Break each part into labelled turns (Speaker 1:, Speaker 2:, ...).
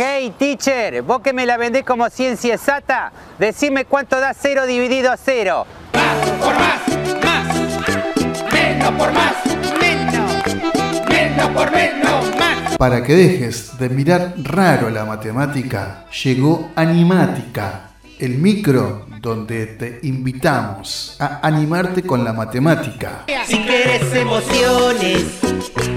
Speaker 1: Hey teacher, vos que me la vendés como ciencia exacta, decime cuánto da cero dividido a cero.
Speaker 2: Más por más, más. Menos por más, menos. Menos por menos, más.
Speaker 3: Para que dejes de mirar raro la matemática, llegó Animática, el micro donde te invitamos a animarte con la matemática.
Speaker 4: Si quieres emociones,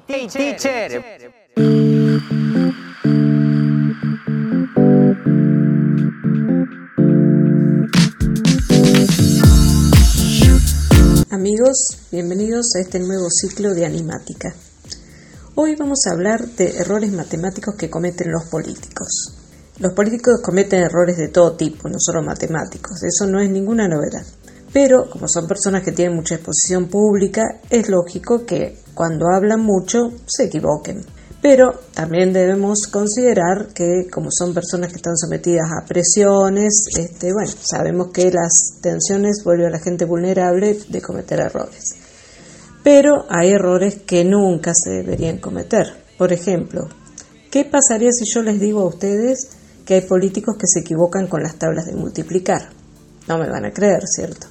Speaker 1: Teacher.
Speaker 5: Amigos, bienvenidos a este nuevo ciclo de Animática. Hoy vamos a hablar de errores matemáticos que cometen los políticos. Los políticos cometen errores de todo tipo, no solo matemáticos, eso no es ninguna novedad. Pero como son personas que tienen mucha exposición pública, es lógico que cuando hablan mucho se equivoquen. Pero también debemos considerar que como son personas que están sometidas a presiones, este, bueno, sabemos que las tensiones vuelven a la gente vulnerable de cometer errores. Pero hay errores que nunca se deberían cometer. Por ejemplo, ¿qué pasaría si yo les digo a ustedes que hay políticos que se equivocan con las tablas de multiplicar? No me van a creer, ¿cierto?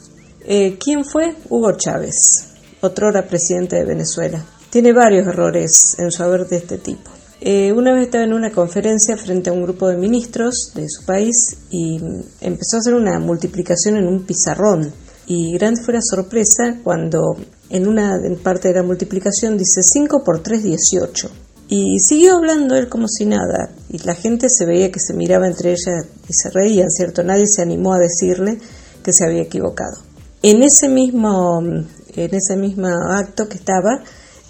Speaker 5: Eh, ¿Quién fue? Hugo Chávez, otrora presidente de Venezuela. Tiene varios errores en su haber de este tipo. Eh, una vez estaba en una conferencia frente a un grupo de ministros de su país y empezó a hacer una multiplicación en un pizarrón. Y grande fue la sorpresa cuando en una parte de la multiplicación dice 5 por 3, 18. Y siguió hablando él como si nada. Y la gente se veía que se miraba entre ellas y se reían, ¿cierto? Nadie se animó a decirle que se había equivocado. En ese mismo, en ese mismo acto que estaba,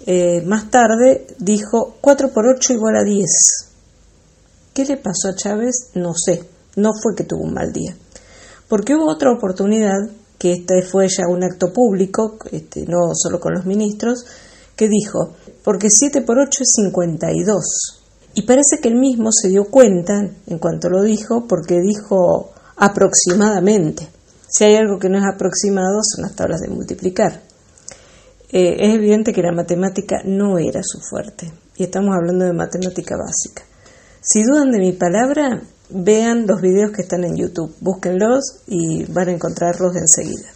Speaker 5: eh, más tarde dijo 4 por 8 igual a 10. ¿Qué le pasó a Chávez? No sé. No fue que tuvo un mal día. Porque hubo otra oportunidad, que esta fue ya un acto público, este, no solo con los ministros, que dijo, porque 7 por 8 es 52. Y parece que él mismo se dio cuenta en cuanto lo dijo, porque dijo aproximadamente. Si hay algo que no es aproximado, son las tablas de multiplicar. Eh, es evidente que la matemática no era su fuerte, y estamos hablando de matemática básica. Si dudan de mi palabra, vean los videos que están en YouTube, búsquenlos y van a encontrarlos enseguida.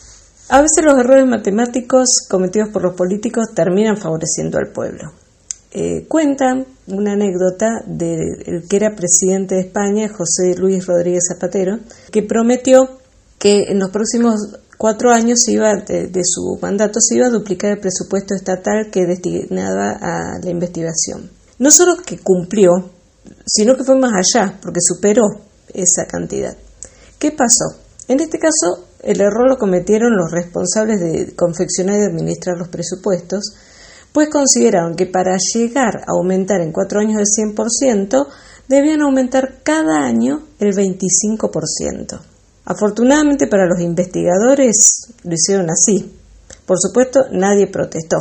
Speaker 5: A veces los errores matemáticos cometidos por los políticos terminan favoreciendo al pueblo. Eh, cuentan una anécdota del que era presidente de España, José Luis Rodríguez Zapatero, que prometió que en los próximos cuatro años iba, de, de, su mandato se iba a duplicar el presupuesto estatal que destinaba a la investigación. No solo que cumplió, sino que fue más allá, porque superó esa cantidad. ¿Qué pasó? En este caso, el error lo cometieron los responsables de confeccionar y administrar los presupuestos, pues consideraron que para llegar a aumentar en cuatro años el 100%, debían aumentar cada año el 25%. Afortunadamente para los investigadores lo hicieron así. Por supuesto, nadie protestó.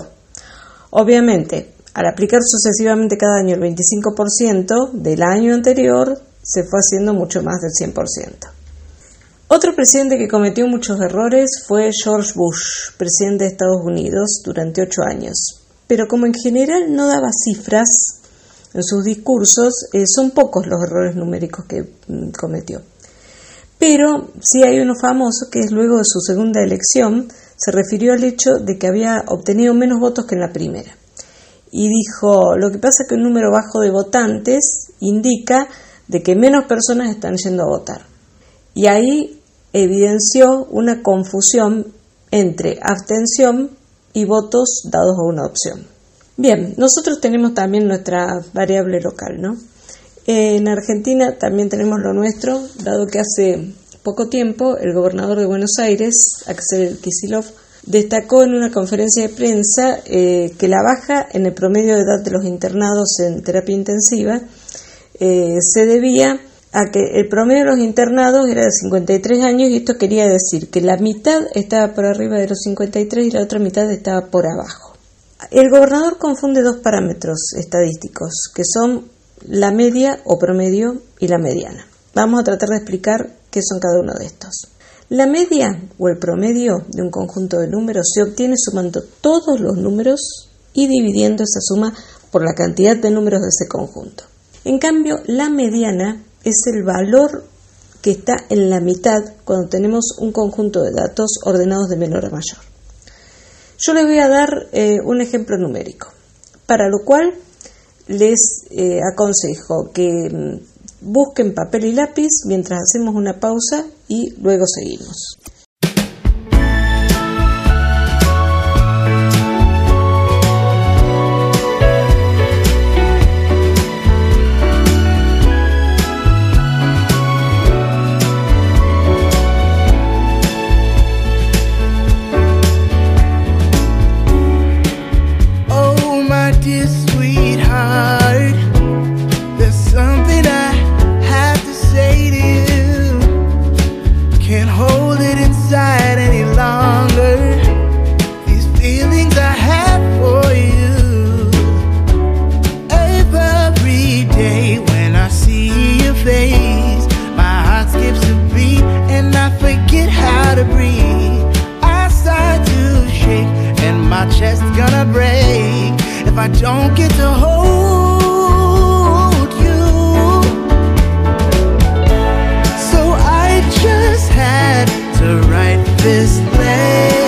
Speaker 5: Obviamente, al aplicar sucesivamente cada año el 25% del año anterior, se fue haciendo mucho más del 100%. Otro presidente que cometió muchos errores fue George Bush, presidente de Estados Unidos durante ocho años. Pero como en general no daba cifras en sus discursos, eh, son pocos los errores numéricos que mm, cometió. Pero sí hay uno famoso que es luego de su segunda elección, se refirió al hecho de que había obtenido menos votos que en la primera. Y dijo, lo que pasa es que un número bajo de votantes indica de que menos personas están yendo a votar. Y ahí evidenció una confusión entre abstención y votos dados a una opción. Bien, nosotros tenemos también nuestra variable local, ¿no? En Argentina también tenemos lo nuestro, dado que hace poco tiempo el gobernador de Buenos Aires, Axel Kicillof, destacó en una conferencia de prensa eh, que la baja en el promedio de edad de los internados en terapia intensiva eh, se debía a que el promedio de los internados era de 53 años y esto quería decir que la mitad estaba por arriba de los 53 y la otra mitad estaba por abajo. El gobernador confunde dos parámetros estadísticos, que son la media o promedio y la mediana. Vamos a tratar de explicar qué son cada uno de estos. La media o el promedio de un conjunto de números se obtiene sumando todos los números y dividiendo esa suma por la cantidad de números de ese conjunto. En cambio, la mediana es el valor que está en la mitad cuando tenemos un conjunto de datos ordenados de menor a mayor. Yo les voy a dar eh, un ejemplo numérico, para lo cual les eh, aconsejo que mm, busquen papel y lápiz mientras hacemos una pausa y luego seguimos.
Speaker 6: There's something I have to say to you. Can't hold it inside any longer. These feelings I have for you. Every day when I see your face, my heart skips a beat and I forget how to breathe. I start to shake and my chest gonna break if I don't get to hold you. So I just had to write this letter.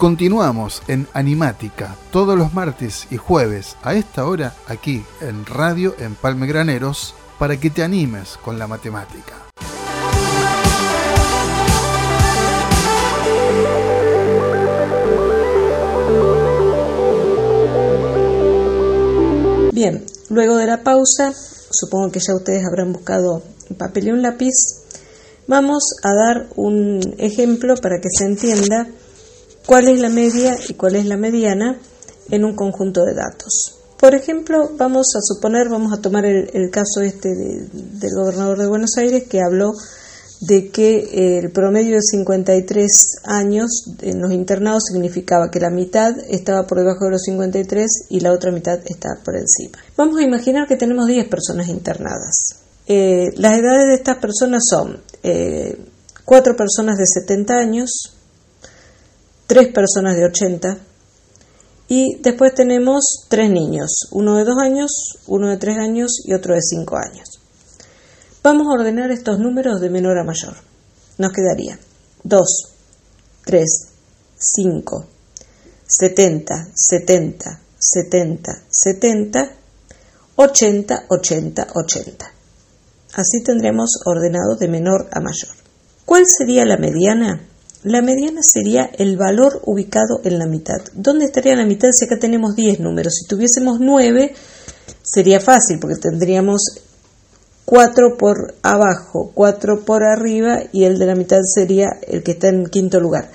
Speaker 3: Continuamos en Animática todos los martes y jueves a esta hora aquí en Radio Empalme Graneros para que te animes con la matemática.
Speaker 5: Bien, luego de la pausa, supongo que ya ustedes habrán buscado un papel y un lápiz, vamos a dar un ejemplo para que se entienda cuál es la media y cuál es la mediana en un conjunto de datos. Por ejemplo, vamos a suponer, vamos a tomar el, caso este del gobernador de Buenos Aires que habló de que el promedio de 53 años en los internados significaba que la mitad estaba por debajo de los 53 y la otra mitad estaba por encima. Vamos a imaginar que tenemos 10 personas internadas. Eh, las edades de estas personas son eh, 4 personas de 70 años, tres personas de 80 y después tenemos tres niños, uno de dos años, uno de tres años y otro de cinco años. Vamos a ordenar estos números de menor a mayor. Nos quedaría 2, 3, 5, 70, 70, 70, 70, 80, 80, 80. Así tendremos ordenado de menor a mayor. ¿Cuál sería la mediana? La mediana sería el valor ubicado en la mitad. ¿Dónde estaría la mitad si acá tenemos 10 números? Si tuviésemos 9 sería fácil porque tendríamos 4 por abajo, 4 por arriba y el de la mitad sería el que está en quinto lugar.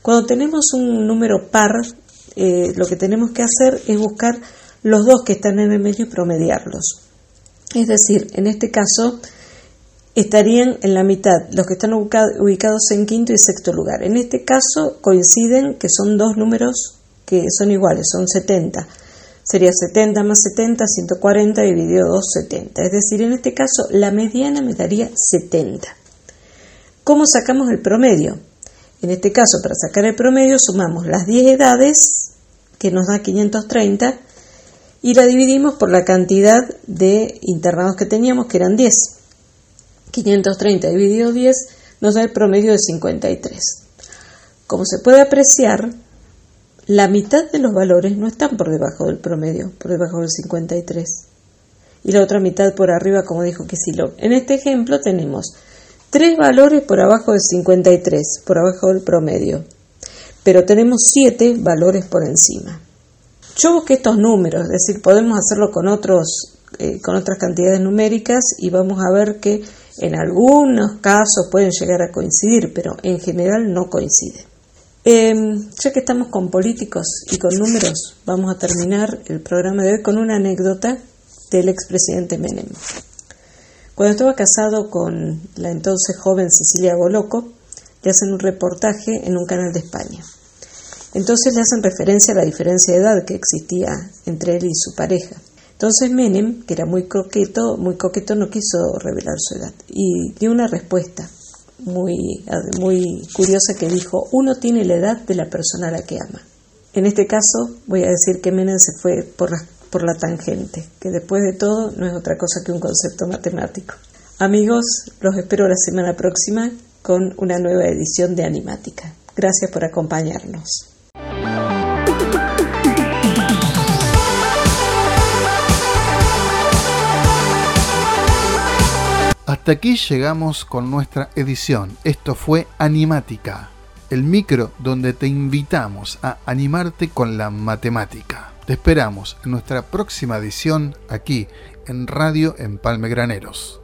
Speaker 5: Cuando tenemos un número par, eh, lo que tenemos que hacer es buscar los dos que están en el medio y promediarlos. Es decir, en este caso, estarían en la mitad, los que están ubicados en quinto y sexto lugar. En este caso coinciden que son dos números que son iguales, son 70. Sería 70 más 70, 140 dividido 2, 70. Es decir, en este caso la mediana me daría 70. ¿Cómo sacamos el promedio? En este caso, para sacar el promedio, sumamos las 10 edades, que nos da 530, y la dividimos por la cantidad de internados que teníamos, que eran 10. 530 dividido 10 nos da el promedio de 53. Como se puede apreciar, la mitad de los valores no están por debajo del promedio, por debajo del 53. Y la otra mitad por arriba, como dijo Kisilov. En este ejemplo tenemos tres valores por abajo del 53, por abajo del promedio. Pero tenemos siete valores por encima. Yo busqué estos números, es decir, podemos hacerlo con, otros, eh, con otras cantidades numéricas y vamos a ver que en algunos casos pueden llegar a coincidir, pero en general no coinciden. Em, ya que estamos con políticos y con números, vamos a terminar el programa de hoy con una anécdota del expresidente Menem. Cuando estaba casado con la entonces joven Cecilia Boloco, le hacen un reportaje en un canal de España. Entonces le hacen referencia a la diferencia de edad que existía entre él y su pareja. Entonces Menem, que era muy coqueto, muy coqueto, no quiso revelar su edad y dio una respuesta muy, muy curiosa que dijo, uno tiene la edad de la persona a la que ama. En este caso voy a decir que Menem se fue por la, por la tangente, que después de todo no es otra cosa que un concepto matemático. Amigos, los espero la semana próxima con una nueva edición de Animática. Gracias por acompañarnos.
Speaker 3: Hasta aquí llegamos con nuestra edición. Esto fue Animática, el micro donde te invitamos a animarte con la matemática. Te esperamos en nuestra próxima edición aquí en Radio Empalme Graneros.